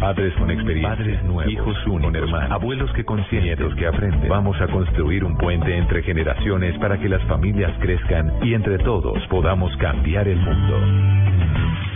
Padres con experiencia, padres nuevos, hijos uno, hermanos, abuelos que nietos que aprenden. Vamos a construir un puente entre generaciones para que las familias crezcan y entre todos podamos cambiar el mundo.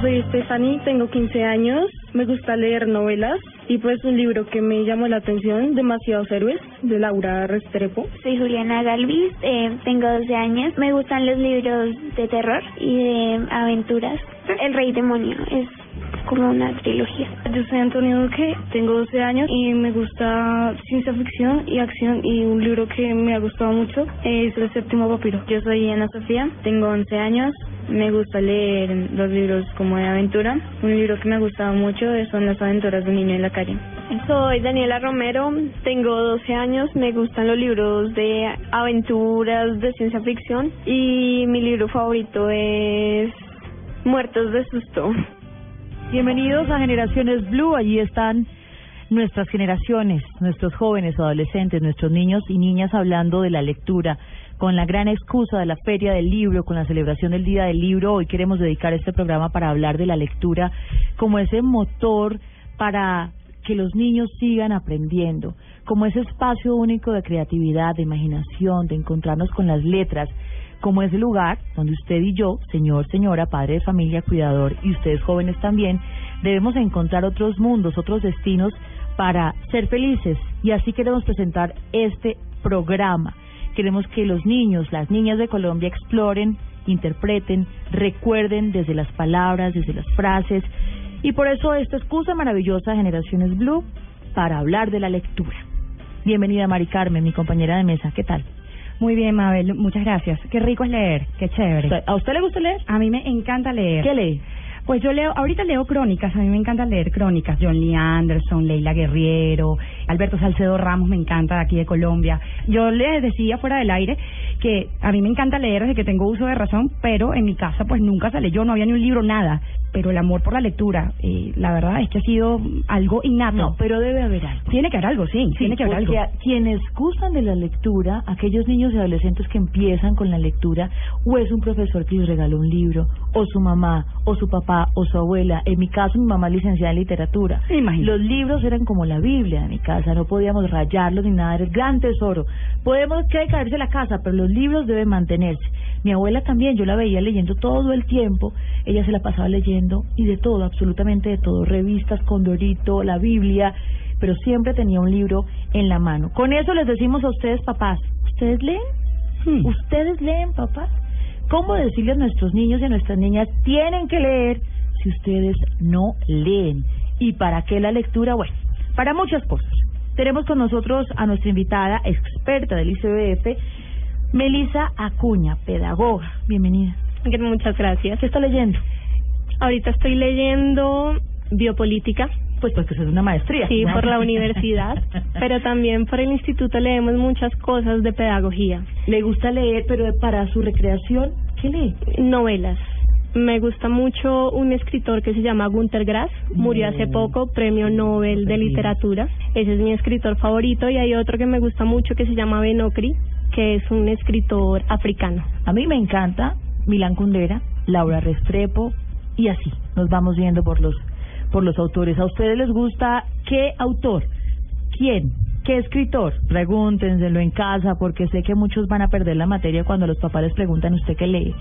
Soy Stephanie, tengo 15 años, me gusta leer novelas y pues un libro que me llamó la atención, Demasiados Héroes, de Laura Restrepo. Soy Juliana Galvis, eh, tengo 12 años, me gustan los libros de terror y de aventuras. El Rey Demonio es como una trilogía. Yo soy Antonio Duque, tengo 12 años y me gusta ciencia ficción y acción y un libro que me ha gustado mucho es El Séptimo Papiro. Yo soy Ana Sofía, tengo 11 años, me gusta leer los libros como de aventura. Un libro que me ha gustado mucho son Las aventuras de un niño en la calle. Soy Daniela Romero, tengo 12 años, me gustan los libros de aventuras, de ciencia ficción y mi libro favorito es Muertos de Susto. Bienvenidos a Generaciones Blue, allí están nuestras generaciones, nuestros jóvenes, adolescentes, nuestros niños y niñas hablando de la lectura, con la gran excusa de la Feria del Libro, con la celebración del Día del Libro. Hoy queremos dedicar este programa para hablar de la lectura como ese motor para que los niños sigan aprendiendo, como ese espacio único de creatividad, de imaginación, de encontrarnos con las letras, como ese lugar donde usted y yo, señor, señora, padre de familia, cuidador y ustedes jóvenes también, debemos encontrar otros mundos, otros destinos para ser felices. Y así queremos presentar este programa. Queremos que los niños, las niñas de Colombia exploren, interpreten, recuerden desde las palabras, desde las frases. Y por eso esta excusa maravillosa Generaciones Blue para hablar de la lectura. Bienvenida Mari Carmen, mi compañera de mesa. ¿Qué tal? Muy bien, Mabel, muchas gracias. Qué rico es leer, qué chévere. ¿A usted le gusta leer? A mí me encanta leer. ¿Qué lee? Pues yo leo, ahorita leo crónicas, a mí me encanta leer crónicas, John Lee Anderson, Leila Guerriero, Alberto Salcedo Ramos, me encanta de aquí de Colombia. Yo les decía fuera del aire que a mí me encanta leer desde que tengo uso de razón, pero en mi casa pues nunca se leyó, no había ni un libro, nada. Pero el amor por la lectura, eh, la verdad es que ha sido algo innato. No, pero debe haber algo. Tiene que haber algo, sí, tiene que haber algo. Porque a quienes gustan de la lectura, aquellos niños y adolescentes que empiezan con la lectura, o es un profesor que les regaló un libro, o su mamá, o su papá, o su abuela. En mi caso, mi mamá es licenciada en literatura. Imagínate. Los libros eran como la Biblia en mi casa, no podíamos rayarlos ni nada, era el gran tesoro. Podemos que caerse la casa, pero los libros deben mantenerse. Mi abuela también, yo la veía leyendo todo el tiempo, ella se la pasaba leyendo y de todo, absolutamente de todo, revistas, Condorito, la Biblia, pero siempre tenía un libro en la mano. Con eso les decimos a ustedes, papás, ¿ustedes leen? Hmm. ¿Ustedes leen, papás? ¿Cómo decirles a nuestros niños y a nuestras niñas tienen que leer si ustedes no leen? ¿Y para qué la lectura? Bueno, para muchas cosas. Tenemos con nosotros a nuestra invitada experta del ICBF, Melisa Acuña, pedagoga. Bienvenida. Muchas gracias. ¿Qué está leyendo? Ahorita estoy leyendo biopolítica. Pues porque es una maestría. Sí, ¿no? por la universidad, pero también por el instituto leemos muchas cosas de pedagogía. Le gusta leer, pero para su recreación, ¿qué lee? Novelas. Me gusta mucho un escritor que se llama Günter Grass, murió hace poco, premio Nobel de Literatura. Ese es mi escritor favorito y hay otro que me gusta mucho que se llama Ben Okri, que es un escritor africano. A mí me encanta Milán Kundera, Laura Restrepo y así nos vamos viendo por los por los autores. ¿A ustedes les gusta qué autor? ¿Quién? ¿Qué escritor? Pregúntenselo en casa porque sé que muchos van a perder la materia cuando los papás les preguntan usted qué lee.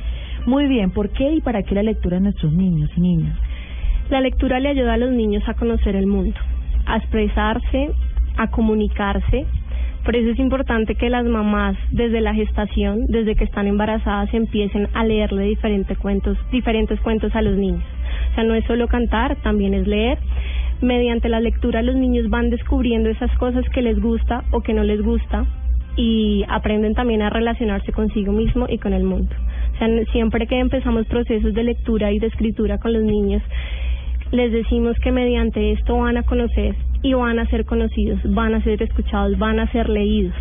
Muy bien, ¿por qué y para qué la lectura a nuestros niños y niñas? La lectura le ayuda a los niños a conocer el mundo, a expresarse, a comunicarse. Por eso es importante que las mamás desde la gestación, desde que están embarazadas, empiecen a leerle diferentes cuentos, diferentes cuentos a los niños. O sea, no es solo cantar, también es leer. Mediante la lectura los niños van descubriendo esas cosas que les gusta o que no les gusta y aprenden también a relacionarse consigo mismo y con el mundo. O sea, siempre que empezamos procesos de lectura y de escritura con los niños, les decimos que mediante esto van a conocer y van a ser conocidos, van a ser escuchados, van a ser leídos.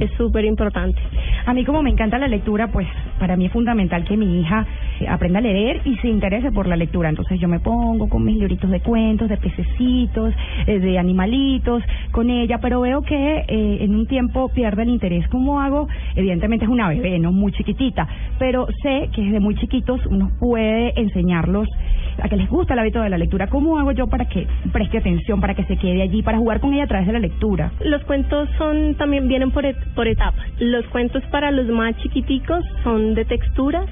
Es súper importante. A mí como me encanta la lectura, pues para mí es fundamental que mi hija eh, aprenda a leer y se interese por la lectura. Entonces yo me pongo con mis libritos de cuentos, de pececitos, eh, de animalitos, con ella, pero veo que eh, en un tiempo pierde el interés. ¿Cómo hago? Evidentemente es una bebé, no muy chiquitita, pero sé que desde muy chiquitos uno puede enseñarlos a que les gusta el hábito de la lectura. ¿Cómo hago yo para que preste atención, para que se quede allí, para jugar con ella a través de la lectura? Los cuentos son también vienen por, et- por etapas. Los cuentos para los más chiquiticos son de texturas,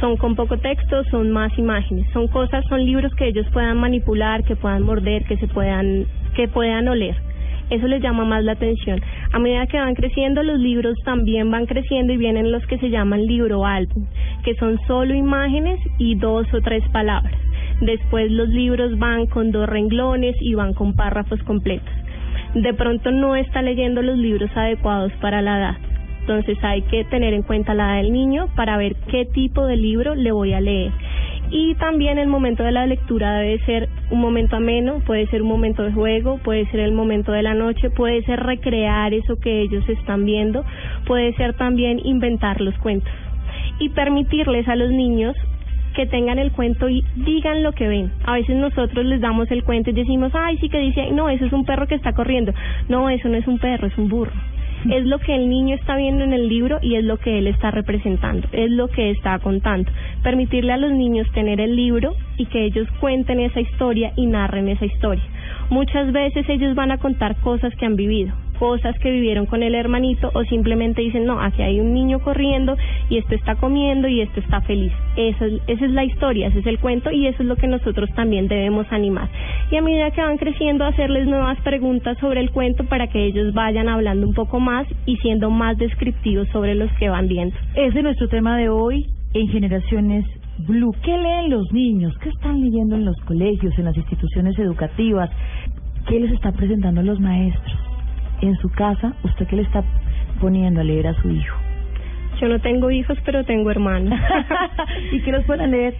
son con poco texto, son más imágenes, son cosas, son libros que ellos puedan manipular, que puedan morder, que se puedan, que puedan oler. Eso les llama más la atención. A medida que van creciendo, los libros también van creciendo y vienen los que se llaman libro álbum, que son solo imágenes y dos o tres palabras. Después los libros van con dos renglones y van con párrafos completos. De pronto no está leyendo los libros adecuados para la edad. Entonces hay que tener en cuenta la edad del niño para ver qué tipo de libro le voy a leer. Y también el momento de la lectura debe ser un momento ameno, puede ser un momento de juego, puede ser el momento de la noche, puede ser recrear eso que ellos están viendo, puede ser también inventar los cuentos y permitirles a los niños que tengan el cuento y digan lo que ven. A veces nosotros les damos el cuento y decimos, ay, sí que dice, no, eso es un perro que está corriendo. No, eso no es un perro, es un burro. Es lo que el niño está viendo en el libro y es lo que él está representando, es lo que está contando. Permitirle a los niños tener el libro y que ellos cuenten esa historia y narren esa historia. Muchas veces ellos van a contar cosas que han vivido, cosas que vivieron con el hermanito o simplemente dicen, no, aquí hay un niño corriendo y esto está comiendo y esto está feliz. Esa es, esa es la historia, ese es el cuento y eso es lo que nosotros también debemos animar. Y a medida que van creciendo, hacerles nuevas preguntas sobre el cuento para que ellos vayan hablando un poco más y siendo más descriptivos sobre los que van viendo. Ese es nuestro tema de hoy en Generaciones Blue. ¿Qué leen los niños? ¿Qué están leyendo en los colegios, en las instituciones educativas? ¿Qué les está presentando los maestros? En su casa, ¿usted qué le está poniendo a leer a su hijo? Yo no tengo hijos, pero tengo hermanos. ¿Y qué los pueden leer?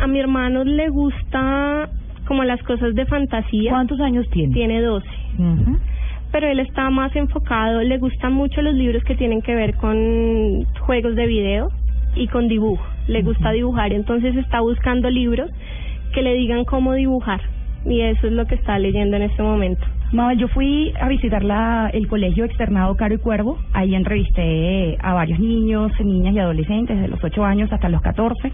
A mi hermano le gusta como las cosas de fantasía. ¿Cuántos años tiene? Tiene 12. Ujú. pero él está más enfocado, le gustan mucho los libros que tienen que ver con juegos de video y con dibujo, le gusta dibujar, entonces está buscando libros que le digan cómo dibujar y eso es lo que está leyendo en este momento. Mabel, yo fui a visitar la, el colegio externado Caro y Cuervo. Ahí entrevisté a varios niños, niñas y adolescentes de los 8 años hasta los 14.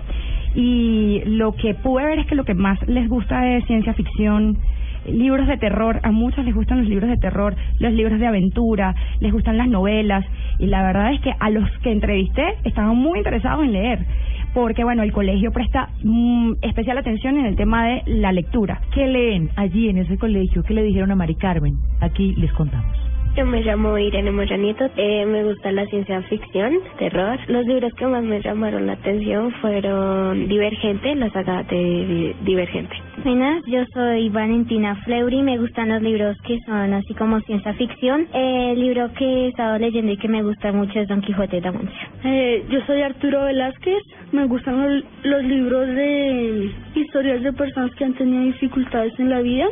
Y lo que pude ver es que lo que más les gusta es ciencia ficción, libros de terror. A muchos les gustan los libros de terror, los libros de aventura, les gustan las novelas. Y la verdad es que a los que entrevisté estaban muy interesados en leer porque bueno, el colegio presta mm, especial atención en el tema de la lectura. ¿Qué leen allí en ese colegio? ¿Qué le dijeron a Mari Carmen? Aquí les contamos. Yo me llamo Irene Moya Nieto, eh, me gusta la ciencia ficción, terror. Los libros que más me llamaron la atención fueron Divergente, la saga de Di- Divergente. Buenas, yo soy Valentina Fleury, me gustan los libros que son así como ciencia ficción. El libro que he estado leyendo y que me gusta mucho es Don Quijote de la Mancha. Eh, yo soy Arturo Velázquez, me gustan los, los libros de historias de personas que han tenido dificultades en la vida,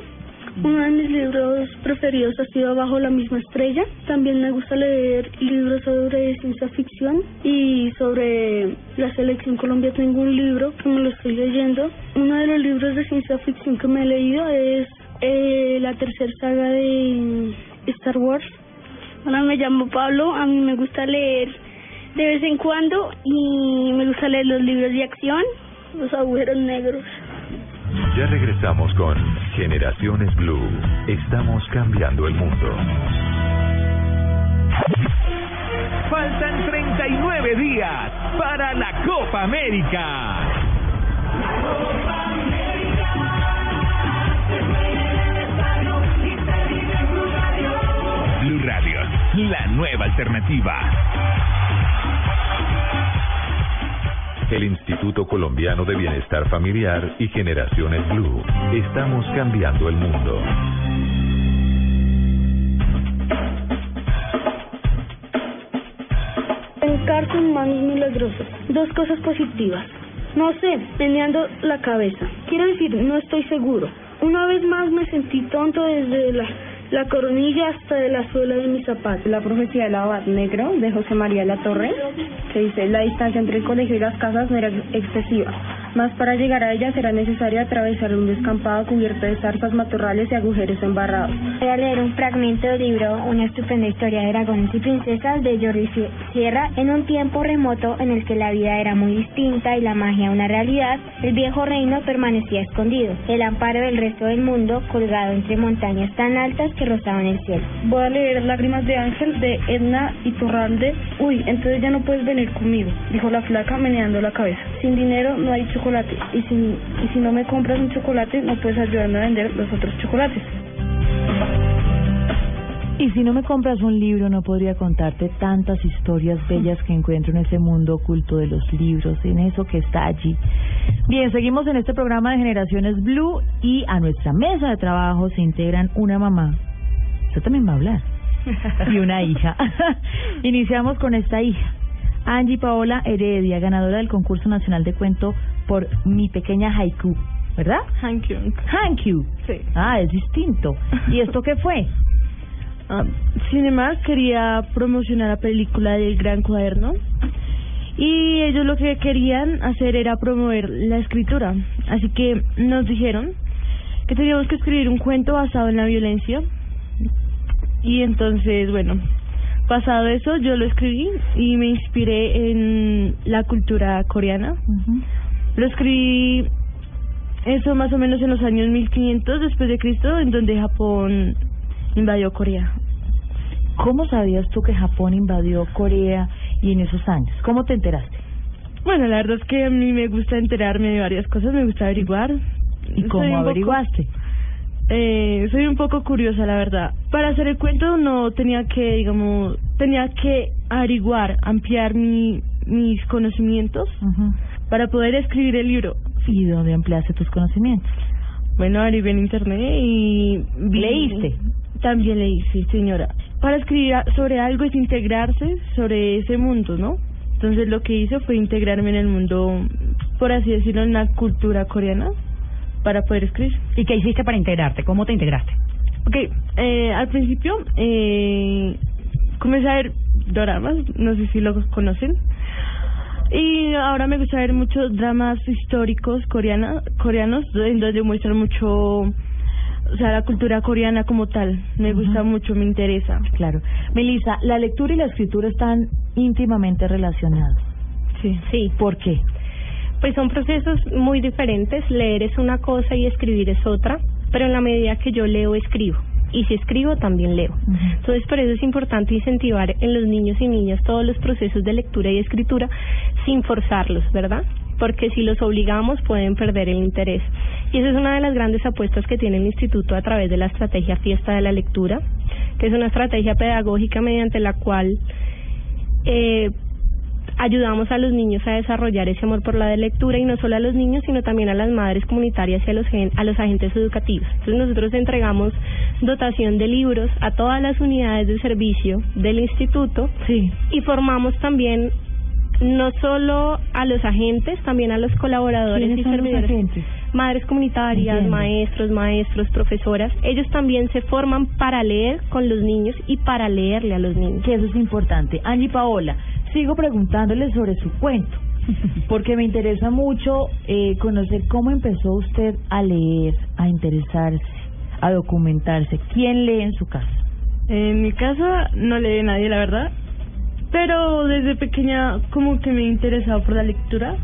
Uno de mis libros preferidos ha sido Bajo la misma estrella. También me gusta leer libros sobre ciencia ficción y sobre la selección Colombia. Tengo un libro que me lo estoy leyendo. Uno de los libros de ciencia ficción que me he leído es eh, la tercera saga de Star Wars. Hola, me llamo Pablo. A mí me gusta leer de vez en cuando y me gusta leer los libros de acción, los agujeros negros. Ya regresamos con Generaciones Blue. Estamos cambiando el mundo. Faltan 39 días para la Copa América. Blue Radio, la nueva alternativa. El Instituto Colombiano de Bienestar Familiar y Generaciones Blue. Estamos cambiando el mundo. En Carson Manos Milagrosas. Dos cosas positivas. No sé, meneando la cabeza. Quiero decir, no estoy seguro. Una vez más me sentí tonto desde la, la coronilla hasta de la suela de mis zapatos. La profecía del abad negro de José María La Torre, que dice, la distancia entre el colegio y las casas no era excesiva, más para llegar a ella será necesario atravesar un descampado cubierto de zarzas, matorrales y agujeros embarrados. Voy a leer un fragmento del libro Una estupenda historia de dragones y princesas de Jordi Sierra. En un tiempo remoto en el que la vida era muy distinta y la magia una realidad, el viejo reino permanecía escondido, el amparo del resto del mundo colgado entre montañas tan altas que rozaban el cielo. Voy a leer Lágrimas de Ángel de Edna Iturralde. Uy, entonces ya no puedes venir conmigo, dijo la flaca meneando la cabeza. Sin dinero no hay chocolate y si, y si no me compras un chocolate no puedes ayudarme a vender los otros chocolates. Y si no me compras un libro, no podría contarte tantas historias bellas que encuentro en ese mundo oculto de los libros, en eso que está allí. Bien, seguimos en este programa de Generaciones Blue y a nuestra mesa de trabajo se integran una mamá. Usted también va a hablar. Y una hija. Iniciamos con esta hija. Angie Paola Heredia, ganadora del concurso nacional de cuento por Mi Pequeña Haiku, ¿verdad? Hankyu. Hankyu. Sí. Ah, es distinto. ¿Y esto qué fue? Ah, Cinema quería promocionar la película del Gran Cuaderno y ellos lo que querían hacer era promover la escritura. Así que nos dijeron que teníamos que escribir un cuento basado en la violencia y entonces, bueno, pasado eso yo lo escribí y me inspiré en la cultura coreana. Lo escribí eso más o menos en los años 1500 después de Cristo, en donde Japón invadió Corea. ¿Cómo sabías tú que Japón invadió Corea y en esos años? ¿Cómo te enteraste? Bueno, la verdad es que a mí me gusta enterarme de varias cosas, me gusta averiguar. ¿Y cómo Soy poco- averiguaste? Eh, soy un poco curiosa, la verdad. Para hacer el cuento no tenía que, digamos, tenía que averiguar, ampliar mi, mis conocimientos. Para poder escribir el libro. ¿Y dónde ampliaste tus conocimientos? Bueno, averigué en internet y vi- ¿Leíste? También leí, sí, señora. Para escribir sobre algo es integrarse sobre ese mundo, ¿no? Entonces lo que hice fue integrarme en el mundo, por así decirlo, en la cultura coreana para poder escribir. ¿Y qué hiciste para integrarte? ¿Cómo te integraste? Ok, eh, al principio eh, comencé a ver doramas, no sé si lo conocen. Y ahora me gusta ver muchos dramas históricos coreana, coreanos, en donde muestran mucho, o sea, la cultura coreana como tal. Me gusta mucho, me interesa. Claro. Melissa, la lectura y la escritura están íntimamente relacionadas. Sí. Sí, ¿Por qué? pues son procesos muy diferentes. Leer es una cosa y escribir es otra, pero en la medida que yo leo, escribo. Y si escribo, también leo. Entonces, por eso es importante incentivar en los niños y niñas todos los procesos de lectura y escritura sin forzarlos, ¿verdad? Porque si los obligamos pueden perder el interés. Y esa es una de las grandes apuestas que tiene el instituto a través de la estrategia Fiesta de la Lectura, que es una estrategia pedagógica mediante la cual eh, ayudamos a los niños a desarrollar ese amor por la lectura y no solo a los niños sino también a las madres comunitarias y a los gen- a los agentes educativos. Entonces nosotros entregamos dotación de libros a todas las unidades de servicio del instituto y formamos también no solo a los agentes, también a los colaboradores ¿Quiénes y servidores. agentes? madres comunitarias, Entiendo. maestros, maestros, profesoras, ellos también se forman para leer con los niños y para leerle a los niños. Que eso es importante. Angie Paola, sigo preguntándole sobre su cuento, porque me interesa mucho eh, conocer cómo empezó usted a leer, a interesarse, a documentarse. ¿Quién lee en su casa? En mi casa no lee nadie, la verdad. Pero desde pequeña como que me he interesado por la lectura.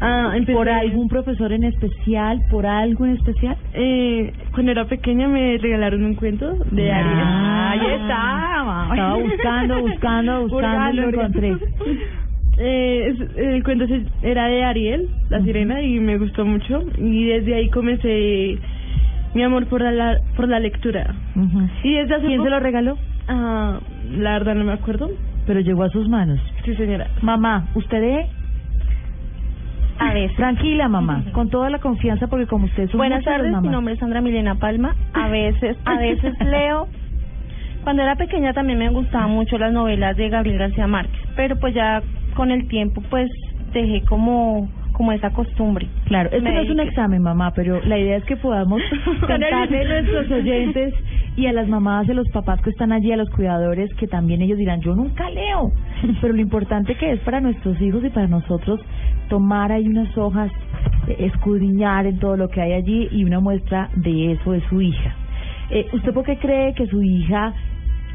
Ah, empecé- ¿Por algún profesor en especial? ¿Por algo en especial? Eh, cuando era pequeña me regalaron un cuento de Ariel. Ah, Ahí está, mamá. Estaba buscando, buscando, buscando y lo encontré. Eh, el cuento era de Ariel, la sirena, y me gustó mucho. Y desde ahí comencé mi amor por la, por la lectura. Y desde hace ¿Quién se lo regaló? Ah, la verdad no me acuerdo. Pero llegó a sus manos. Sí, señora. Mamá, ¿usted? A veces. Tranquila, mamá, con toda la confianza, porque como usted es Buenas tardes, mi nombre es Sandra Milena Palma. A veces, a veces leo. Cuando era pequeña también me gustaban mucho las novelas de Gabriel García Márquez, pero pues ya con el tiempo pues dejé como como esa costumbre. Claro, esto Me no es un examen, mamá, pero la idea es que podamos contarle a nuestros oyentes y a las mamás y a los papás que están allí, a los cuidadores, que también ellos dirán, yo nunca leo. Pero lo importante que es para nuestros hijos y para nosotros tomar ahí unas hojas, escudriñar en todo lo que hay allí y una muestra de eso de su hija. Eh, ¿Usted por qué cree que su hija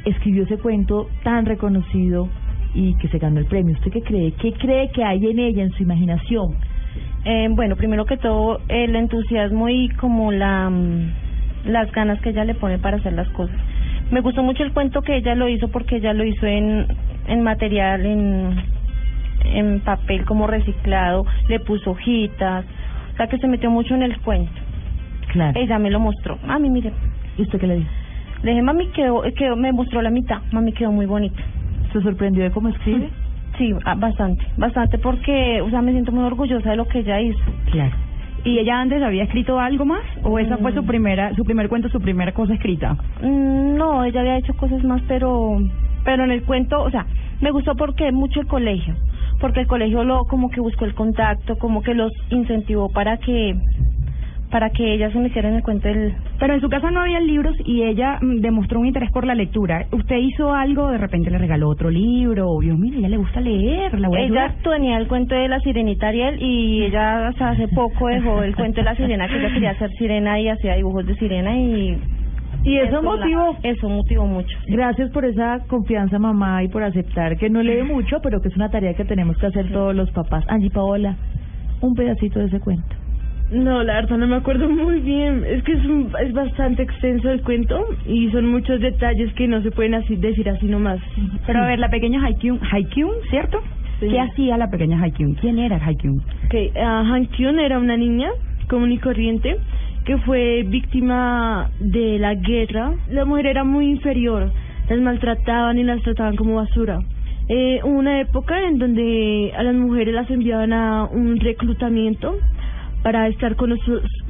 escribió ese cuento tan reconocido y que se ganó el premio? ¿Usted qué cree? ¿Qué cree que hay en ella, en su imaginación? Eh, bueno, primero que todo, el entusiasmo y como la mm, las ganas que ella le pone para hacer las cosas. Me gustó mucho el cuento que ella lo hizo porque ella lo hizo en, en material, en, en papel como reciclado, le puso hojitas, o sea que se metió mucho en el cuento. Claro. Ella me lo mostró. Mami, mire. ¿Y usted qué le dijo? Le dije, mami, quedó, quedó, me mostró la mitad. Mami, quedó muy bonita. ¿Se sorprendió de cómo escribe? Sí, ah, bastante, bastante porque, o sea, me siento muy orgullosa de lo que ella hizo. Claro. ¿Y ella antes había escrito algo más? ¿O esa fue su primera, su primer cuento, su primera cosa escrita? Mm, No, ella había hecho cosas más, pero pero en el cuento, o sea, me gustó porque mucho el colegio, porque el colegio lo como que buscó el contacto, como que los incentivó para que para que ella se metiera en el cuento del Pero en su casa no había libros y ella mm, demostró un interés por la lectura. ¿Usted hizo algo? ¿De repente le regaló otro libro? O Dios, mira, ella le gusta leer, la voy a ella tenía el cuento de la sirenita Ariel y ella hasta hace poco dejó el cuento de la sirena que ella quería ser sirena y hacía dibujos de sirena y Y eso motivó. eso motivó mucho Gracias por esa confianza, mamá, y por aceptar que no lee mucho, pero que es una tarea que tenemos que hacer todos los papás. Angie Paola, un pedacito de ese cuento. No, la verdad no me acuerdo muy bien. Es que es, un- es bastante extenso el cuento y son muchos detalles que no se pueden así, decir así nomás. Pero a ver, la pequeña Haikyun, Haikyun, ¿cierto? Sí. ¿Qué hacía la pequeña Haikyun? ¿Quién era Haikyun? Okay, ah, Han Kyun era una niña común y corriente que fue víctima de la guerra. La mujer era muy inferior, las maltrataban y las trataban como basura. Eh, una época en donde a las mujeres las enviaban a un reclutamiento para estar con los,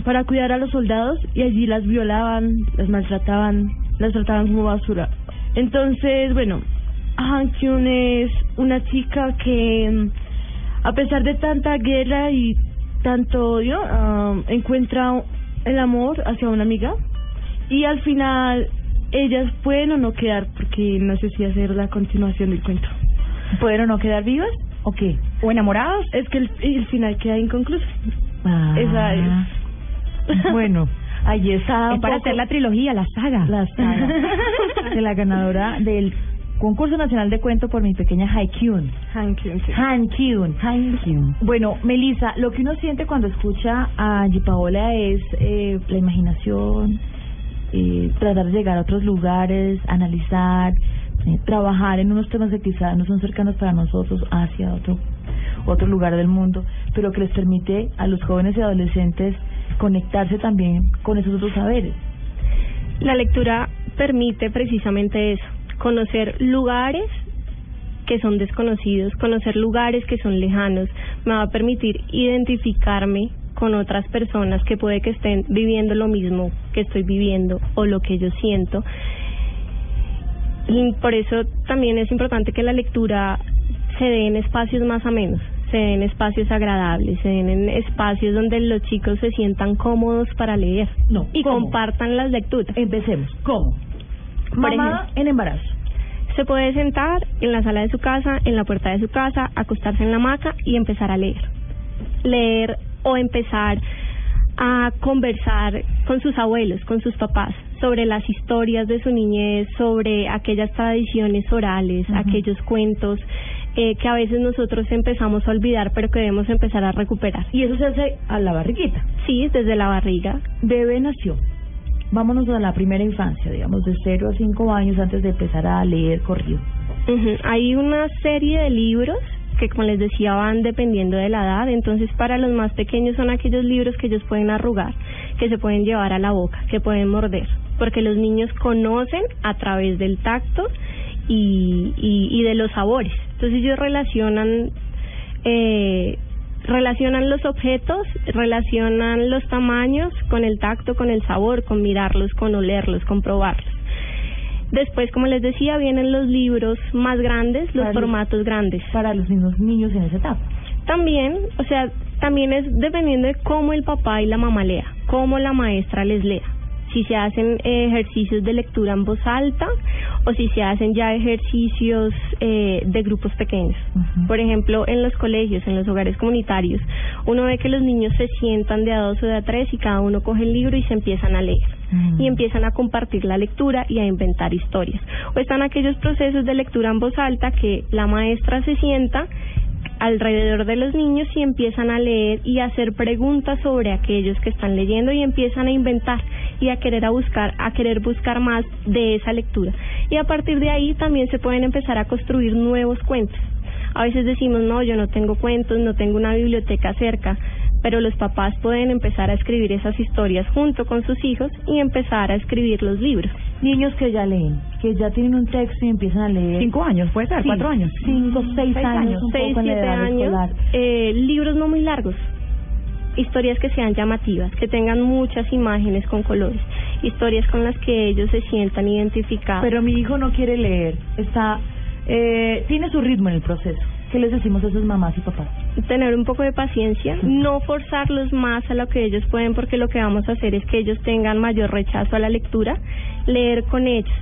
para cuidar a los soldados y allí las violaban, las maltrataban, las trataban como basura. Entonces, bueno, Han Kyun es una chica que a pesar de tanta guerra y tanto odio, ah, encuentra el amor hacia una amiga y al final ellas pueden o no quedar porque no sé si hacer la continuación del cuento. ¿Pueden o no quedar vivas o qué? ¿O enamorados? Es que el, el final queda inconcluso. Ah, Esa es. Bueno, allí está. Es para poco hacer la trilogía, la saga. la saga de la ganadora del concurso nacional de cuento por mi pequeña Haikyun. Han Kyun, sí. Haikyun. Bueno, Melissa, lo que uno siente cuando escucha a Paola es eh, la imaginación, eh, tratar de llegar a otros lugares, analizar, eh, trabajar en unos temas que quizás no son cercanos para nosotros hacia otro otro lugar del mundo, pero que les permite a los jóvenes y adolescentes conectarse también con esos otros saberes. La lectura permite precisamente eso, conocer lugares que son desconocidos, conocer lugares que son lejanos, me va a permitir identificarme con otras personas que puede que estén viviendo lo mismo que estoy viviendo o lo que yo siento. Y por eso también es importante que la lectura se dé en espacios más amenos, se den espacios agradables, se den en espacios donde los chicos se sientan cómodos para leer No, y ¿cómo? compartan las lecturas. Empecemos. ¿Cómo? Mamá en embarazo. se puede sentar en la sala de su casa, en la puerta de su casa, acostarse en la hamaca y empezar a leer. Leer o empezar a conversar con sus abuelos, con sus papás, sobre las historias de su niñez, sobre aquellas tradiciones orales, aquellos cuentos eh, que a veces nosotros empezamos a olvidar, pero que debemos empezar a recuperar. Y eso se hace a la barriguita. Sí, desde la barriga. Bebé nació. Vámonos a la primera infancia, digamos, de 0 a 5 años antes de empezar a leer corrido. Ujú, Hay una serie de libros que, como les decía, van dependiendo de la edad. Entonces, para los más pequeños son aquellos libros que ellos pueden arrugar, que se pueden llevar a la boca, que pueden morder, porque los niños conocen a través del tacto y, y, y de los sabores. Entonces, ellos relacionan eh, relacionan los objetos, relacionan los tamaños con el tacto, con el sabor, con mirarlos, con olerlos, con probarlos. Después, como les decía, vienen los libros más grandes, los Para los- formatos grandes. Para los mismos niños en esa etapa. También, o sea, también es dependiendo de cómo el papá y la mamá lea, cómo la maestra les lea. Si se hacen eh, ejercicios de lectura en voz alta o si se hacen ya ejercicios eh, de grupos pequeños. Por ejemplo, en los colegios, en los hogares comunitarios, uno ve que los niños se sientan de a dos o de a tres y cada uno coge el libro y se empiezan a leer y empiezan a compartir la lectura y a inventar historias. O están aquellos procesos de lectura en voz alta que la maestra se sienta alrededor de los niños y empiezan a leer y a hacer preguntas sobre aquellos que están leyendo y empiezan a inventar y a querer a buscar a querer buscar más de esa lectura. Y a partir de ahí también se pueden empezar a construir nuevos cuentos. A veces decimos no yo no tengo cuentos no tengo una biblioteca cerca pero los papás pueden empezar a escribir esas historias junto con sus hijos y empezar a escribir los libros Niños que ya leen, que ya tienen un texto y empiezan a leer. Cinco años, puede ser, Sí, cuatro años. Cinco, seis, Seis años, años, un seis, poco en la siete edad años, eh, libros no muy largos, historias que sean llamativas, que tengan muchas imágenes con colores, historias con las que ellos se sientan identificados. Pero mi hijo no quiere leer, está, eh, tiene su ritmo en el proceso. ¿Qué les decimos a sus mamás y papás? Tener un poco de paciencia, no forzarlos más a lo que ellos pueden, porque lo que vamos a hacer es que ellos tengan mayor rechazo a la lectura, leer con ellos.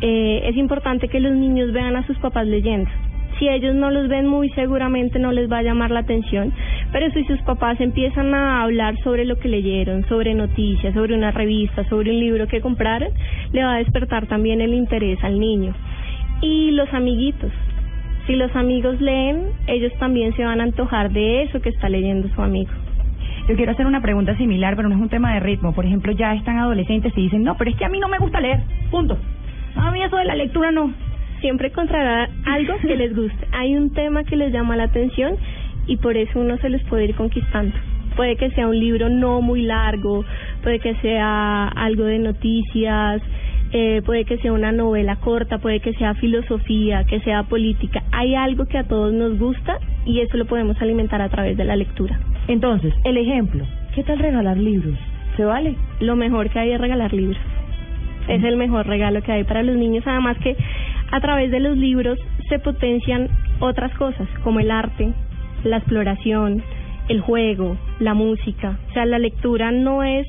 Eh, es importante que los niños vean a sus papás leyendo. Si ellos no los ven muy seguramente no les va a llamar la atención, pero si sus papás empiezan a hablar sobre lo que leyeron, sobre noticias, sobre una revista, sobre un libro que compraron, le va a despertar también el interés al niño. Y los amiguitos, si los amigos leen, ellos también se van a antojar de eso que está leyendo su amigo. Yo quiero hacer una pregunta similar, pero no es un tema de ritmo. Por ejemplo, ya están adolescentes y dicen, no, pero es que a mí no me gusta leer. Punto. A mí eso de la lectura no. Siempre encontrará algo que les guste. Hay un tema que les llama la atención y por eso uno se los puede ir conquistando. Puede que sea un libro no muy largo, puede que sea algo de noticias, eh, puede que sea una novela corta, puede que sea filosofía, que sea política. Hay algo que a todos nos gusta y eso lo podemos alimentar a través de la lectura. Entonces, el ejemplo, ¿qué tal regalar libros? ¿Se vale? Lo mejor que hay es regalar libros. Es el mejor regalo que hay para los niños, además que a través de los libros se potencian otras cosas, como el arte, la exploración, el juego, la música. O sea, la lectura no es,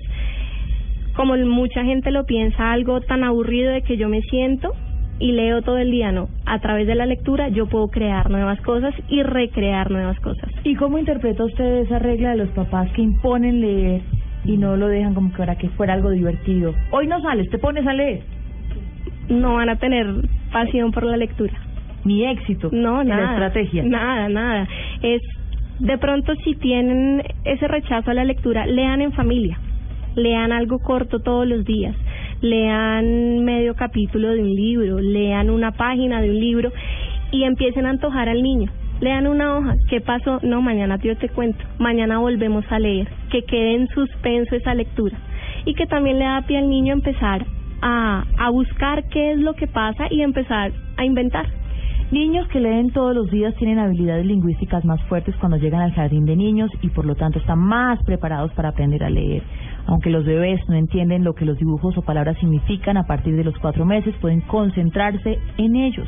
como mucha gente lo piensa, algo tan aburrido de que yo me siento y leo todo el día, no. A través de la lectura yo puedo crear nuevas cosas y recrear nuevas cosas. ¿Y cómo interpreta usted esa regla de los papás que imponen leer y no lo dejan como que para que fuera algo divertido? Hoy no sales, te pones a leer. No van a tener pasión por la lectura. Ni éxito No, en nada. la estrategia. Nada, nada. Es de pronto si tienen ese rechazo a la lectura, lean en familia. Lean algo corto todos los días. Lean medio capítulo de un libro, lean una página de un libro y empiecen a antojar al niño. Lean una hoja. ¿Qué pasó? No, mañana yo te cuento. Mañana volvemos a leer. Que quede en suspenso esa lectura. Y que también le da pie al niño a empezar a, a buscar qué es lo que pasa y empezar a inventar. Niños que leen todos los días tienen habilidades lingüísticas más fuertes cuando llegan al jardín de niños y por lo tanto están más preparados para aprender a leer. Aunque los bebés no entienden lo que los dibujos o palabras significan, a partir de los cuatro meses pueden concentrarse en ellos.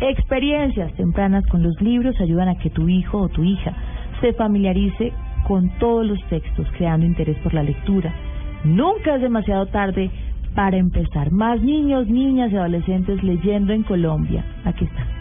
Experiencias tempranas con los libros ayudan a que tu hijo o tu hija se familiarice con todos los textos, creando interés por la lectura. Nunca es demasiado tarde para empezar. Más niños, niñas y adolescentes leyendo en Colombia. Aquí está.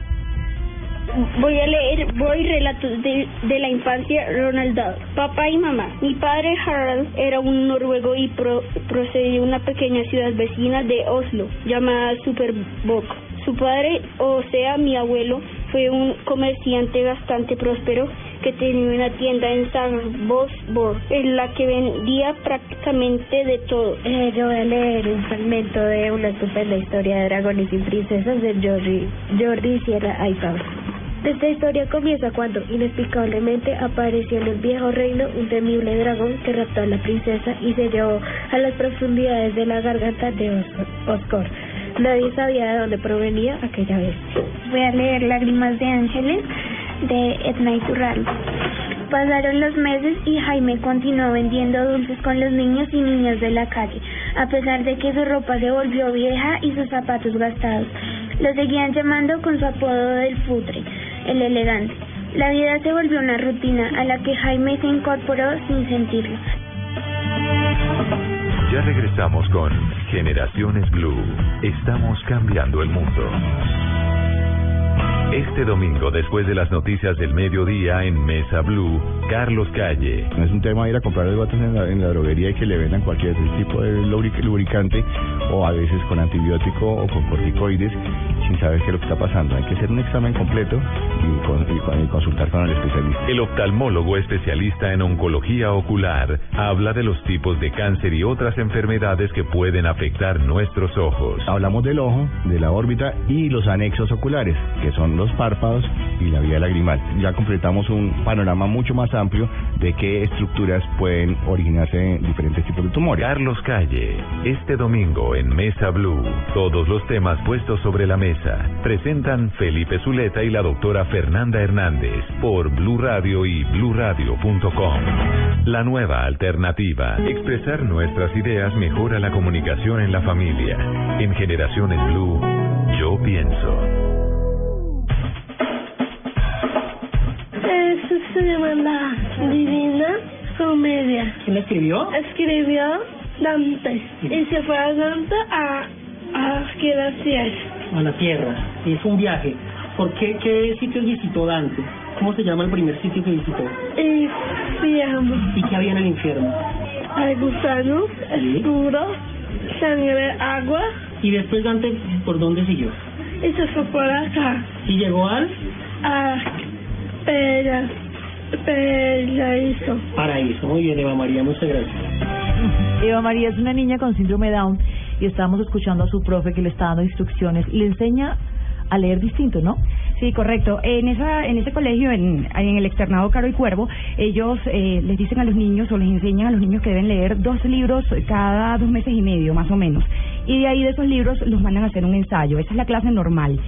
Voy a leer Voy relatos de, de la infancia Ronald Dahl. Papá y mamá. Mi padre Harald era un noruego y pro, procedió de una pequeña ciudad vecina de Oslo llamada Superbok. Su padre, o sea, mi abuelo, fue un comerciante bastante próspero que tenía una tienda en Sarpsborg en la que vendía prácticamente de todo. Eh, yo voy a leer un fragmento de una estupenda historia de dragones y princesas de Jordi, Jordi Sierra Aypar. Esta historia comienza cuando inexplicablemente apareció en el viejo reino un temible dragón que raptó a la princesa y se llevó a las profundidades de la garganta de Oscor. Nadie sabía de dónde provenía aquella vez. Voy a leer Lágrimas de Ángeles de Edna Iturral. Pasaron los meses y Jaime continuó vendiendo dulces con los niños y niñas de la calle, a pesar de que su ropa se volvió vieja y sus zapatos gastados. Lo seguían llamando con su apodo del futre, el elegante. La vida se volvió una rutina a la que Jaime se incorporó sin sentirlo. Ya regresamos con Generaciones Blue. Estamos cambiando el mundo. Este domingo, después de las noticias del mediodía en Mesa Blue, Carlos Calle. No es un tema ir a comprar el en la, en la droguería y que le vendan cualquier tipo de lubricante o a veces con antibiótico o con corticoides sin saber qué es lo que está pasando. Hay que hacer un examen completo y, con, y, y consultar con el especialista. El oftalmólogo especialista en oncología ocular habla de los tipos de cáncer y otras enfermedades que pueden afectar nuestros ojos. Hablamos del ojo, de la órbita y los anexos oculares, que son los párpados y la vía lagrimal. Ya completamos un panorama mucho más amplio de qué estructuras pueden originarse en diferentes tipos de tumores. Carlos Calle, este domingo en Mesa Blue, todos los temas puestos sobre la mesa presentan Felipe Zuleta y la doctora Fernanda Hernández por Blue Radio y bluradio.com. La nueva alternativa. Expresar nuestras ideas mejora la comunicación en la familia. En Generaciones Blue, yo pienso. Eso se llama la Divina Comedia. ¿Quién la escribió? Escribió Dante. Y se fue a Dante a, a Gracias a la Tierra. Es un viaje. ¿Por qué, qué sitios visitó Dante? ¿Cómo se llama el primer sitio que visitó? Infierno. ¿Y qué había en el infierno? Hay gusanos, escuro, sangre, agua. ¿Y después Dante por dónde siguió? Y se fue por acá. ¿Y llegó al? A Pera, Paraíso. Paraíso, muy bien, Eva María, muchas gracias. Eva María es una niña con síndrome Down y estábamos escuchando a su profe que le está dando instrucciones y le enseña a leer distinto, ¿no? Sí, correcto. En esa, en ese colegio, en, en el externado Caro y Cuervo, ellos eh, les dicen a los niños o les enseñan a los niños que deben leer dos libros cada dos meses y medio, más o menos. Y de ahí de esos libros los mandan a hacer un ensayo. Esa es la clase normal.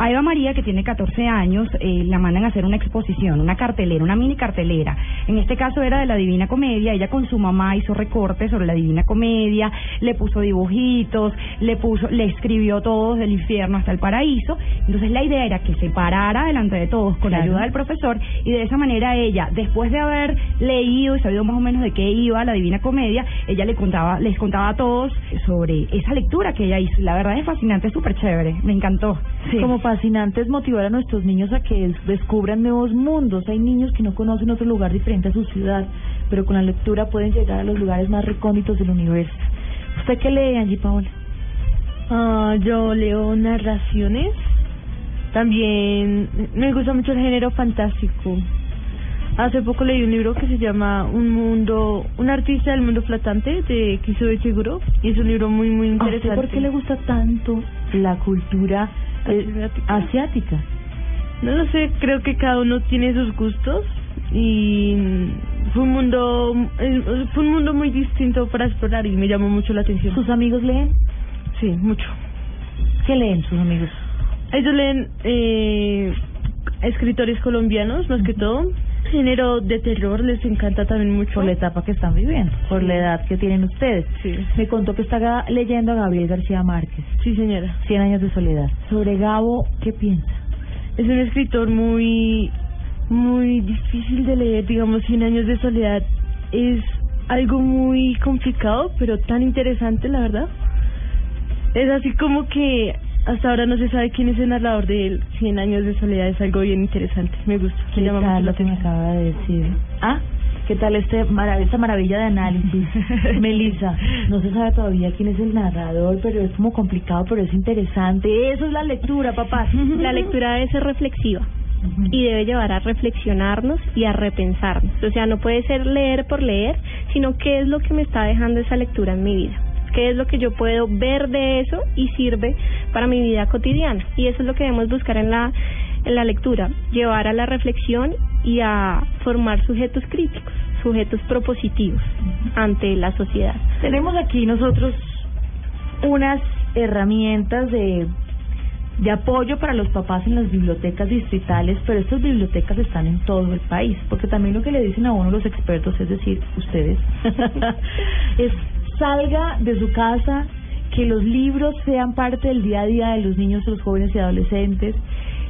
A Eva María, que tiene 14 años, eh, la mandan a hacer una exposición, una cartelera, una mini cartelera. En este caso era de la Divina Comedia. Ella con su mamá hizo recortes sobre la Divina Comedia, le puso dibujitos, le puso, le escribió todos del infierno hasta el paraíso. Entonces la idea era que se parara delante de todos con la ayuda del profesor y de esa manera ella, después de haber leído y sabido más o menos de qué iba la Divina Comedia, ella le contaba, les contaba a todos sobre esa lectura que ella hizo. La verdad es fascinante, es súper chévere, me encantó. Sí. Como fascinante es motivar a nuestros niños a que descubran nuevos mundos. Hay niños que no conocen otro lugar diferente a su ciudad, pero con la lectura pueden llegar a los lugares más recónditos del universo. ¿Usted qué lee, Angie Paola? Ah, yo leo narraciones. También me gusta mucho el género fantástico. Hace poco leí un libro que se llama Un mundo, un artista del mundo flotante de Kiso Chiguro y es un libro muy muy interesante. ¿Por qué le gusta tanto la cultura eh, asiática? No lo sé, creo que cada uno tiene sus gustos y fue un mundo fue un mundo muy distinto para explorar y me llamó mucho la atención. ¿Sus amigos leen? Sí, mucho. ¿Qué leen sus amigos? Ellos leen eh, escritores colombianos más que todo género de terror les encanta también mucho. Por la etapa que están viviendo, por la edad que tienen ustedes. Sí. Me contó que está leyendo a Gabriel García Márquez. Sí, señora. Cien años de soledad. Sobre Gabo, ¿qué piensa? es un escritor muy, muy difícil de leer, digamos, Cien años de soledad es algo muy complicado, pero tan interesante, la verdad. Es así como que hasta ahora no se sabe quién es el narrador de él. Cien años de soledad es algo bien interesante, me gusta. ¿Qué tal la lo que me acaba de decir? ¿Ah? ¿Qué tal este mara- esta maravilla de análisis? Melissa, no se sabe todavía quién es el narrador, pero es como complicado, pero es interesante. Eso es la lectura, papá. La lectura debe ser reflexiva y debe llevar a reflexionarnos y a repensarnos. O sea, no puede ser leer por leer, sino qué es lo que me está dejando esa lectura en mi vida. ¿Qué es lo que yo puedo ver de eso y sirve para mi vida cotidiana? Y eso es lo que debemos buscar en la, en la lectura, llevar a la reflexión y a formar sujetos críticos, sujetos propositivos ante la sociedad. Tenemos aquí nosotros unas herramientas de, de apoyo para los papás en las bibliotecas distritales, pero estas bibliotecas están en todo el país, porque también lo que le dicen a uno los expertos, es decir, ustedes, es salga de su casa, que los libros sean parte del día a día de los niños, los jóvenes y adolescentes,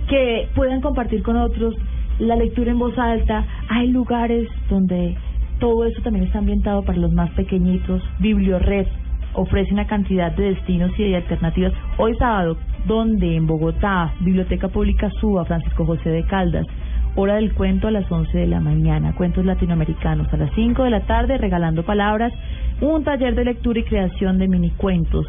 que puedan compartir con otros la lectura en voz alta. Hay lugares donde todo eso también está ambientado para los más pequeñitos. Bibliored ofrece una cantidad de destinos y de alternativas. Hoy sábado, donde en Bogotá, Biblioteca Pública Suba, Francisco José de Caldas, hora del cuento a las 11 de la mañana, cuentos latinoamericanos a las 5 de la tarde, regalando palabras, un taller de lectura y creación de minicuentos.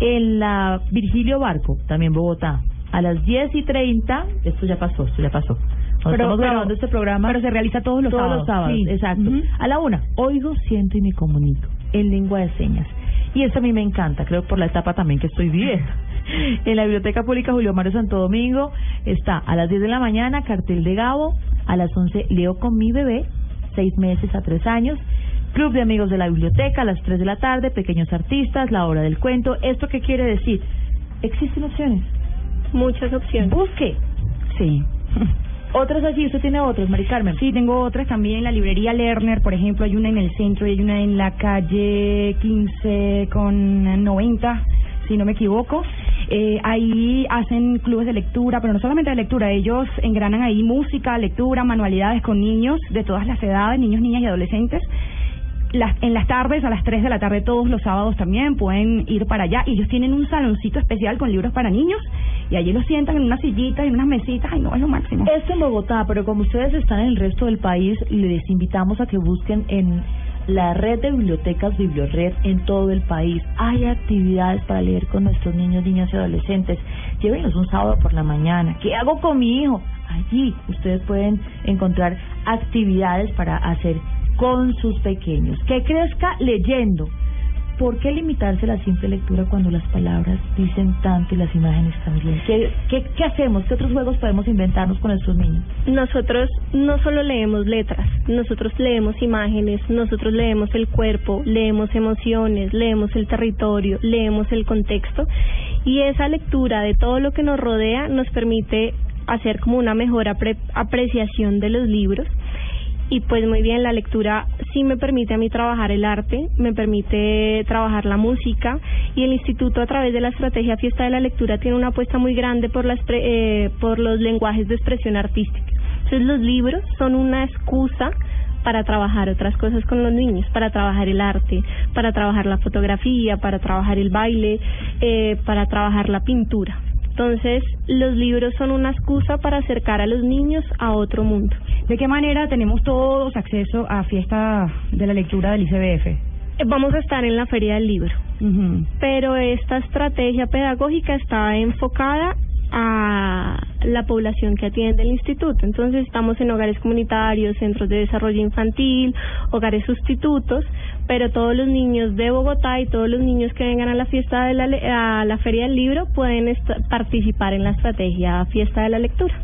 En la Virgilio Barco, también Bogotá, a las 10 y 30, esto ya pasó, esto ya pasó. Cuando Pero- estamos pero- grabando este programa. pero se realiza todos los todos sábados. los sábados, Sí. exacto. A la una, oigo, siento y me comunico en lengua de señas. Y esto a mí me encanta, creo por la etapa también que estoy viviendo. En la Biblioteca Pública Julio Mario Santo Domingo está a las 10 de la mañana, cartel de Gabo, a las 11 leo con mi bebé, seis meses a tres años, Club de Amigos de la Biblioteca a las 3 de la tarde, Pequeños Artistas, La Hora del Cuento. ¿Esto qué quiere decir? Existen opciones. Muchas opciones. Busque. Sí. Otras así, usted tiene otras, Mari Carmen. Sí, tengo otras también. La librería Lerner, por ejemplo, hay una en el centro y hay una en la calle 15 con 90, si no me equivoco. Eh, ahí hacen clubes de lectura, pero no solamente de lectura, ellos engranan ahí música, lectura, manualidades con niños de todas las edades, niños, niñas y adolescentes. Las, en las tardes, a las 3 de la tarde, todos los sábados también pueden ir para allá. Ellos tienen un saloncito especial con libros para niños y allí los sientan en una sillita y en unas mesitas. Ay, no, es lo máximo. Esto en Bogotá, pero como ustedes están en el resto del país, les invitamos a que busquen en la red de bibliotecas Bibliored en todo el país. Hay actividades para leer con nuestros niños, niñas y adolescentes. Llévenlos un sábado por la mañana. ¿Qué hago con mi hijo? Allí ustedes pueden encontrar actividades para hacer con sus pequeños. Que crezca leyendo. ¿Por qué limitarse a la simple lectura cuando las palabras dicen tanto y las imágenes también? ¿Qué, qué, hacemos? ¿Qué otros juegos podemos inventarnos con nuestros niños? Nosotros no solo leemos letras, nosotros leemos imágenes, nosotros leemos el cuerpo, leemos emociones, leemos el territorio, leemos el contexto y esa lectura de todo lo que nos rodea nos permite hacer como una mejor apre- apreciación de los libros y pues muy bien, la lectura sí me permite a mí trabajar el arte, me permite trabajar la música y el instituto a través de la estrategia Fiesta de la Lectura tiene una apuesta muy grande por, eh, por los lenguajes de expresión artística. Entonces los libros son una excusa para trabajar otras cosas con los niños, para trabajar el arte, para trabajar la fotografía, para trabajar el baile, eh, para trabajar la pintura. Entonces, los libros son una excusa para acercar a los niños a otro mundo. ¿De qué manera tenemos todos acceso a fiesta de la lectura del ICBF? Eh, Vamos a estar en la Feria del Libro, pero esta estrategia pedagógica está enfocada a la población que atiende el instituto. Entonces estamos en hogares comunitarios, centros de desarrollo infantil, hogares sustitutos, pero todos los niños de Bogotá y todos los niños que vengan a la fiesta de la, le- a la feria del libro pueden participar en la estrategia fiesta de la lectura.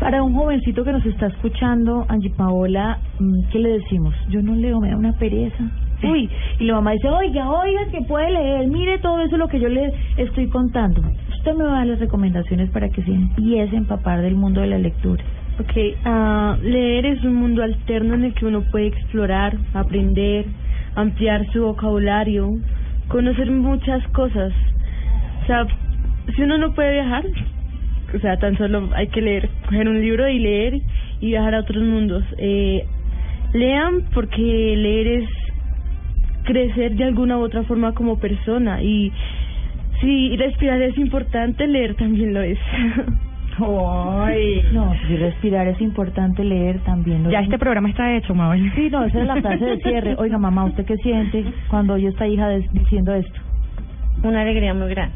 Para un jovencito que nos está escuchando, Angie Paola, mm, ¿qué le decimos? Yo no leo, me da una pereza. Uy, y la mamá dice, oiga, oiga, que puede leer, mire todo eso lo que yo le estoy contando. Usted me va a dar las recomendaciones para que se empiece a empapar del mundo de la lectura. Ok, ah, leer es un mundo alterno en el que uno puede explorar, aprender, ampliar su vocabulario, conocer muchas cosas. O sea, si uno no puede viajar, o sea, tan solo hay que leer, coger un libro y leer y viajar a otros mundos. Eh, lean porque leer es crecer de alguna u otra forma como persona y si respirar es importante, leer también lo es. Ay. No, si respirar es importante, leer también. Ya es. este programa está hecho, Mabel. Sí, no, esa es la frase de cierre. Oiga, mamá, ¿usted qué siente cuando oye esta hija des- diciendo esto? Una alegría muy grande.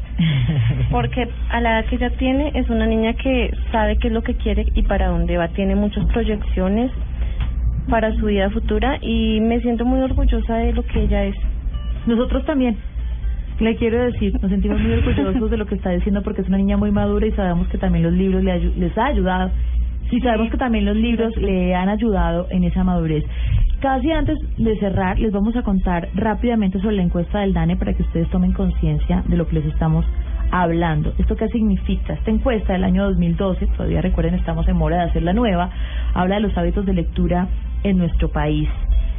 Porque a la edad que ella tiene es una niña que sabe qué es lo que quiere y para dónde va. Tiene muchas proyecciones para su vida futura y me siento muy orgullosa de lo que ella es. Nosotros también. Le quiero decir, nos sentimos muy orgullosos de lo que está diciendo porque es una niña muy madura y sabemos que también los libros le les ha ayudado. Y sabemos que también los libros le han ayudado en esa madurez. Casi antes de cerrar, les vamos a contar rápidamente sobre la encuesta del DANE para que ustedes tomen conciencia de lo que les estamos hablando. ¿Esto qué significa? Esta encuesta del año 2012, todavía recuerden, estamos en mora de hacer la nueva, habla de los hábitos de lectura en nuestro país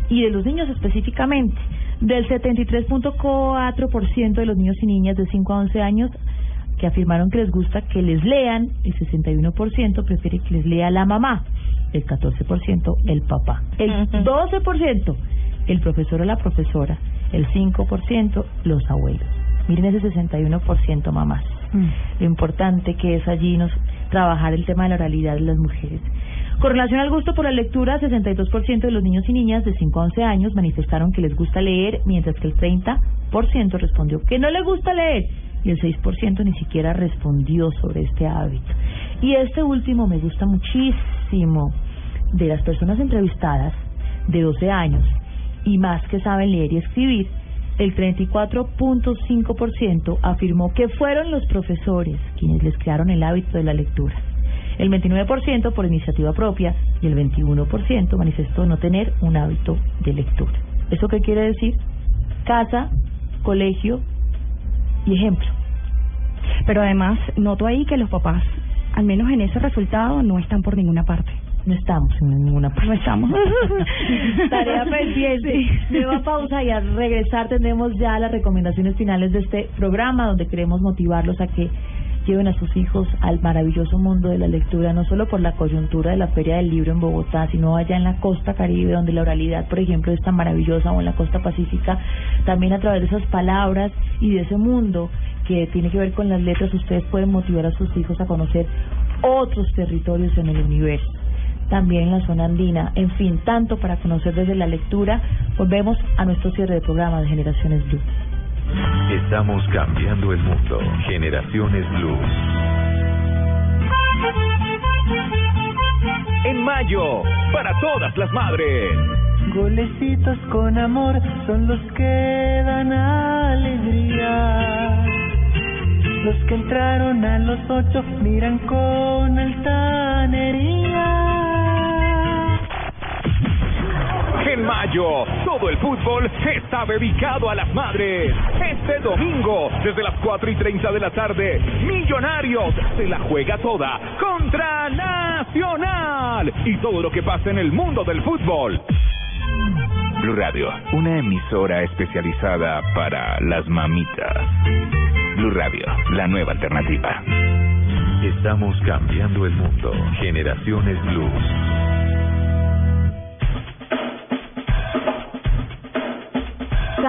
y de los niños específicamente. Del 73.4% de los niños y niñas de 5 a 11 años que afirmaron que les gusta que les lean, el 61% prefiere que les lea la mamá, el 14% el papá, el 12% el profesor o la profesora, el 5% los abuelos. Miren ese 61% mamás. Lo importante que es allí nos trabajar el tema de la oralidad de las mujeres. Con relación al gusto por la lectura, 62% de los niños y niñas de 5 a 11 años manifestaron que les gusta leer, mientras que el 30% respondió que no le gusta leer y el 6% ni siquiera respondió sobre este hábito. Y este último me gusta muchísimo. De las personas entrevistadas de 12 años y más que saben leer y escribir, el 34.5% afirmó que fueron los profesores quienes les crearon el hábito de la lectura. El 29% por iniciativa propia y el 21% manifestó no tener un hábito de lectura. ¿Eso qué quiere decir? Casa, colegio y ejemplo. Pero además, noto ahí que los papás, al menos en ese resultado, no están por ninguna parte. No estamos en ninguna parte. No estamos. Tarea pendiente. Nueva pausa y al regresar tendremos ya las recomendaciones finales de este programa donde queremos motivarlos a que lleven a sus hijos al maravilloso mundo de la lectura, no solo por la coyuntura de la Feria del Libro en Bogotá, sino allá en la costa caribe, donde la oralidad, por ejemplo, es tan maravillosa, o en la costa pacífica, también a través de esas palabras y de ese mundo que tiene que ver con las letras, ustedes pueden motivar a sus hijos a conocer otros territorios en el universo también en la zona andina, en fin, tanto para conocer desde la lectura. Volvemos a nuestro cierre de programa de Generaciones Blue. Estamos cambiando el mundo. Generaciones Blue. En mayo, para todas las madres. Golecitos con amor son los que dan alegría. Los que entraron a los ocho miran con altanería. En mayo, todo el fútbol está dedicado a las madres. Este domingo, desde las 4 y 30 de la tarde, Millonarios se la juega toda contra Nacional. Y todo lo que pasa en el mundo del fútbol. Blue Radio, una emisora especializada para las mamitas. Blue Radio, la nueva alternativa. Estamos cambiando el mundo. Generaciones Blue.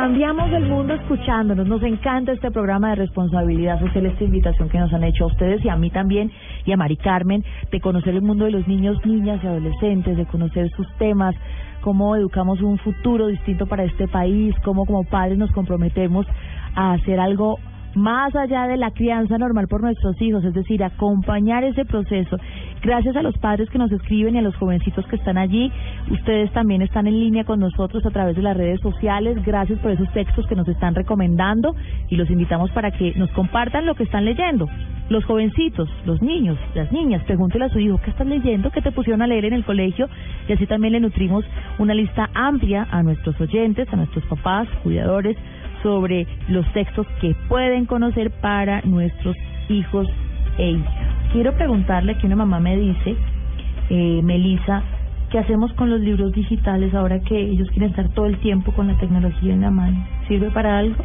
Cambiamos el mundo escuchándonos. Nos encanta este programa de responsabilidad social, esta invitación que nos han hecho a ustedes y a mí también y a Mari Carmen de conocer el mundo de los niños, niñas y adolescentes, de conocer sus temas, cómo educamos un futuro distinto para este país, cómo como padres nos comprometemos a hacer algo más allá de la crianza normal por nuestros hijos, es decir, acompañar ese proceso. Gracias a los padres que nos escriben y a los jovencitos que están allí, ustedes también están en línea con nosotros a través de las redes sociales. Gracias por esos textos que nos están recomendando y los invitamos para que nos compartan lo que están leyendo. Los jovencitos, los niños, las niñas, pregúntele a su hijo qué estás leyendo, qué te pusieron a leer en el colegio y así también le nutrimos una lista amplia a nuestros oyentes, a nuestros papás, cuidadores, sobre los textos que pueden conocer para nuestros hijos e hijas. Quiero preguntarle que una mamá me dice, eh, Melissa, ¿qué hacemos con los libros digitales ahora que ellos quieren estar todo el tiempo con la tecnología en la mano? ¿Sirve para algo?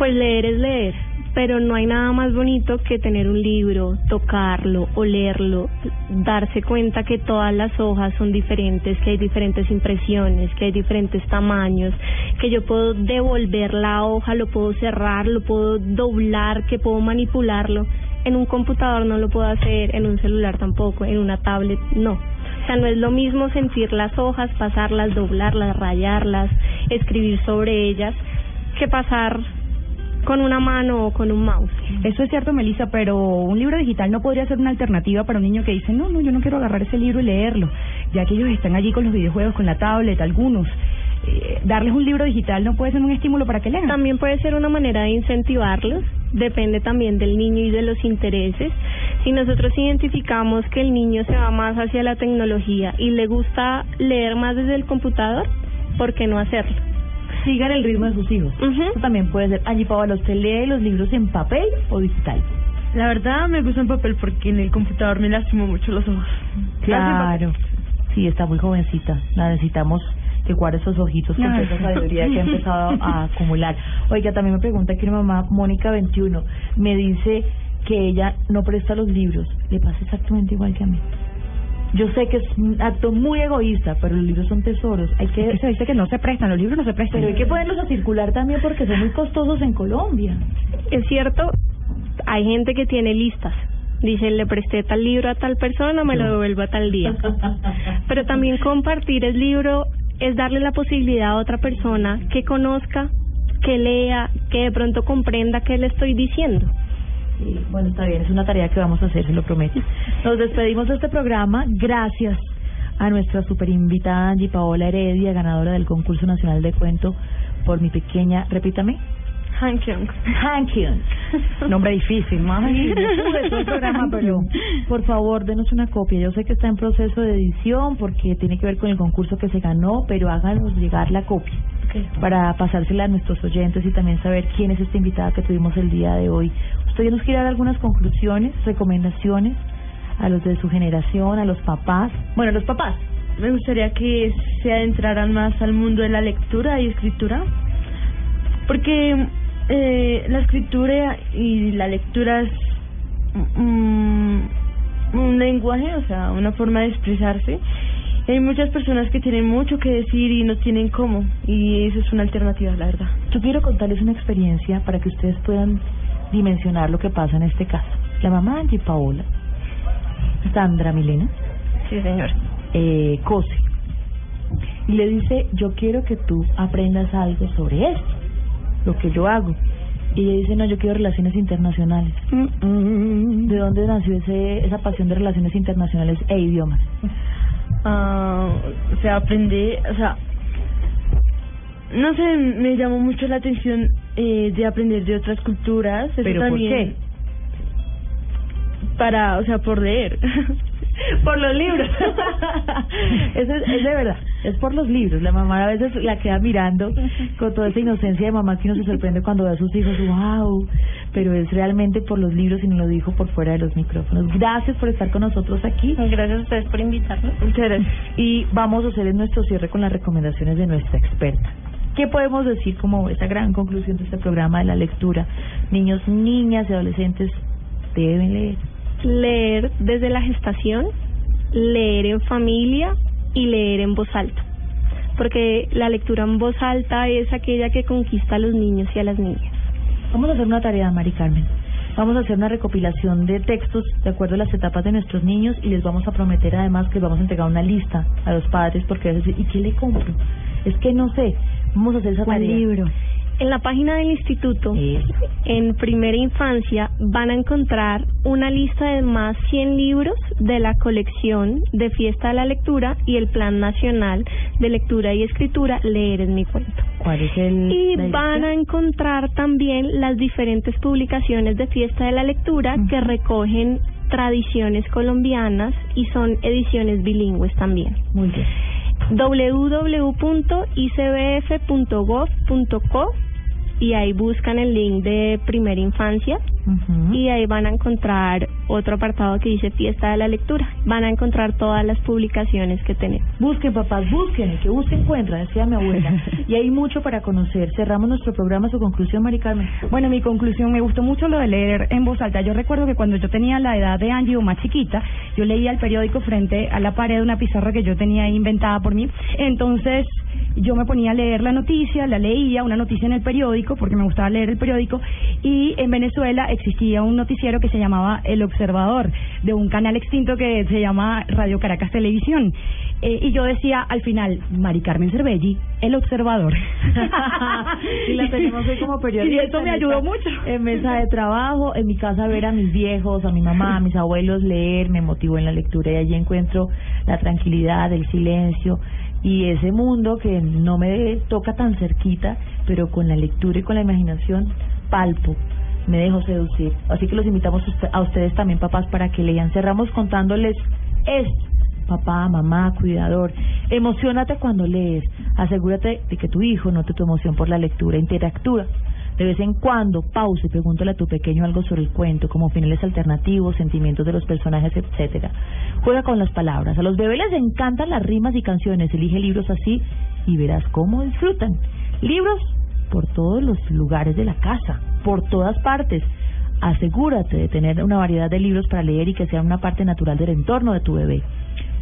Pues leer es leer, pero no hay nada más bonito que tener un libro, tocarlo, olerlo, darse cuenta que todas las hojas son diferentes, que hay diferentes impresiones, que hay diferentes tamaños, que yo puedo devolver la hoja, lo puedo cerrar, lo puedo doblar, que puedo manipularlo. En un computador no lo puedo hacer, en un celular tampoco, en una tablet no. O sea, no es lo mismo sentir las hojas, pasarlas, doblarlas, rayarlas, escribir sobre ellas, que pasar con una mano o con un mouse. Eso es cierto, Melissa, pero un libro digital no podría ser una alternativa para un niño que dice, no, no, yo no quiero agarrar ese libro y leerlo, ya que ellos están allí con los videojuegos, con la tablet, algunos. Eh, darles un libro digital no puede ser un estímulo para que lean. También puede ser una manera de incentivarlos, depende también del niño y de los intereses. Si nosotros identificamos que el niño se va más hacia la tecnología y le gusta leer más desde el computador, ¿por qué no hacerlo? Sigan el ritmo de sus hijos. Eso también puede ser. Allí, Paola, ¿usted lee los libros en papel o digital? La verdad me gusta en papel porque en el computador me lastimó mucho los ojos. Claro. Sí, está muy jovencita. La necesitamos que guarde esos ojitos con toda esa sabiduría que ha empezado a acumular. Oiga, también me pregunta aquí mi mamá, Mónica 21, me dice que ella no presta los libros. Le pasa exactamente igual que a mí. Yo sé que es un acto muy egoísta, pero los libros son tesoros. Hay que se dice que no se prestan, los libros no se prestan. Pero hay que ponerlos a circular también porque son muy costosos en Colombia. Es cierto, hay gente que tiene listas. Dice, le presté tal libro a tal persona, me lo devuelvo a tal día. Pero también compartir el libro es darle la posibilidad a otra persona que conozca, que lea, que de pronto comprenda qué le estoy diciendo. Bueno, está bien, es una tarea que vamos a hacer, se lo prometo. Nos despedimos de este programa. Gracias a nuestra super invitada Angie Paola Heredia, ganadora del concurso nacional de cuento por mi pequeña, repítame. Hankyung. Hankyung. Nombre difícil, programa, pero por favor, denos una copia. Yo sé que está en proceso de edición porque tiene que ver con el concurso que se ganó, pero háganos llegar la copia para pasársela a nuestros oyentes y también saber quién es esta invitada que tuvimos el día de hoy. ¿Usted nos quiere dar algunas conclusiones, recomendaciones a los de su generación, a los papás? Bueno, los papás. Me gustaría que se adentraran más al mundo de la lectura y escritura, porque eh, la escritura y la lectura es un, un lenguaje, o sea, una forma de expresarse. Hay muchas personas que tienen mucho que decir y no tienen cómo, y eso es una alternativa, la verdad. Yo quiero contarles una experiencia para que ustedes puedan dimensionar lo que pasa en este caso. La mamá de Angie Paola, Sandra Milena, sí señor, eh, cose y le dice, yo quiero que tú aprendas algo sobre esto, lo que yo hago. Y ella dice, no, yo quiero relaciones internacionales. ¿De dónde nació ese, esa pasión de relaciones internacionales e idiomas? Ah, o sea, aprender, o sea, no sé, me llamó mucho la atención eh, de aprender de otras culturas. Eso ¿Pero también, por qué? Para, o sea, por leer. por los libros. Eso es, es de verdad, es por los libros. La mamá a veces la queda mirando con toda esa inocencia de mamá que uno se sorprende cuando ve a sus hijos, wow, pero es realmente por los libros y nos lo dijo por fuera de los micrófonos. Gracias por estar con nosotros aquí. Gracias a ustedes por invitarnos. Muchas gracias. Y vamos a hacer nuestro cierre con las recomendaciones de nuestra experta. ¿Qué podemos decir como esa gran conclusión de este programa de la lectura? Niños, niñas y adolescentes deben leer. Leer desde la gestación, leer en familia y leer en voz alta. Porque la lectura en voz alta es aquella que conquista a los niños y a las niñas. Vamos a hacer una tarea, Mari Carmen. Vamos a hacer una recopilación de textos de acuerdo a las etapas de nuestros niños y les vamos a prometer además que les vamos a entregar una lista a los padres porque a veces, ¿y qué le compro? Es que no sé. Vamos a hacer esa ¿Cuál tarea. libro? En la página del instituto, en primera infancia, van a encontrar una lista de más 100 libros de la colección de Fiesta de la Lectura y el Plan Nacional de Lectura y Escritura Leer en mi cuento. ¿Cuál es el Y van a encontrar también las diferentes publicaciones de Fiesta de la Lectura que recogen tradiciones colombianas y son ediciones bilingües también. Muy bien. www.icbf.gov.co y ahí buscan el link de primera infancia y ahí van a encontrar otro apartado que dice fiesta de la lectura. Van a encontrar todas las publicaciones que tenemos. Busquen, papás, busquen, que busquen encuentran, decía mi abuela. y hay mucho para conocer. Cerramos nuestro programa, su conclusión, Mari Carmen. Bueno, mi conclusión, me gustó mucho lo de leer en voz alta. Yo recuerdo que cuando yo tenía la edad de Angie o más chiquita, yo leía el periódico frente a la pared de una pizarra que yo tenía inventada por mí. Entonces, yo me ponía a leer la noticia, la leía, una noticia en el periódico, porque me gustaba leer el periódico, y en Venezuela existía un noticiero que se llamaba El Observador, de un canal extinto que se llama Radio Caracas Televisión. Eh, y yo decía al final, Mari Carmen Cervelli, El Observador. y la tenemos hoy como periodista. Y eso me ayudó mucho. En mesa de trabajo, en mi casa ver a mis viejos, a mi mamá, a mis abuelos leer, me motivó en la lectura y allí encuentro la tranquilidad, el silencio y ese mundo que no me toca tan cerquita, pero con la lectura y con la imaginación palpo, me dejo seducir. Así que los invitamos a ustedes también, papás, para que lean. Cerramos contándoles esto. Papá, mamá, cuidador, emocionate cuando lees. Asegúrate de que tu hijo note tu emoción por la lectura. Interactúa de vez en cuando, pausa y pregúntale a tu pequeño algo sobre el cuento, como finales alternativos, sentimientos de los personajes, etcétera. Juega con las palabras. A los bebés les encantan las rimas y canciones. Elige libros así y verás cómo disfrutan. Libros por todos los lugares de la casa, por todas partes. Asegúrate de tener una variedad de libros para leer y que sea una parte natural del entorno de tu bebé.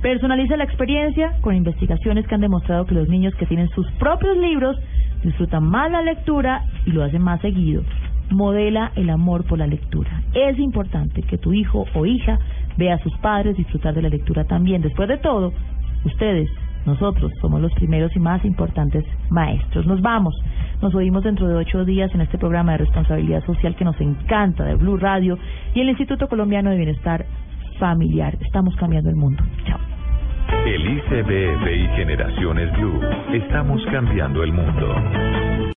Personaliza la experiencia con investigaciones que han demostrado que los niños que tienen sus propios libros disfrutan más la lectura y lo hacen más seguido. Modela el amor por la lectura. Es importante que tu hijo o hija vea a sus padres disfrutar de la lectura también. Después de todo, ustedes, nosotros, somos los primeros y más importantes maestros. Nos vamos. Nos oímos dentro de ocho días en este programa de responsabilidad social que nos encanta de Blue Radio y el Instituto Colombiano de Bienestar Familiar. Estamos cambiando el mundo. Chao. El ICBF y Generaciones Blue. Estamos cambiando el mundo.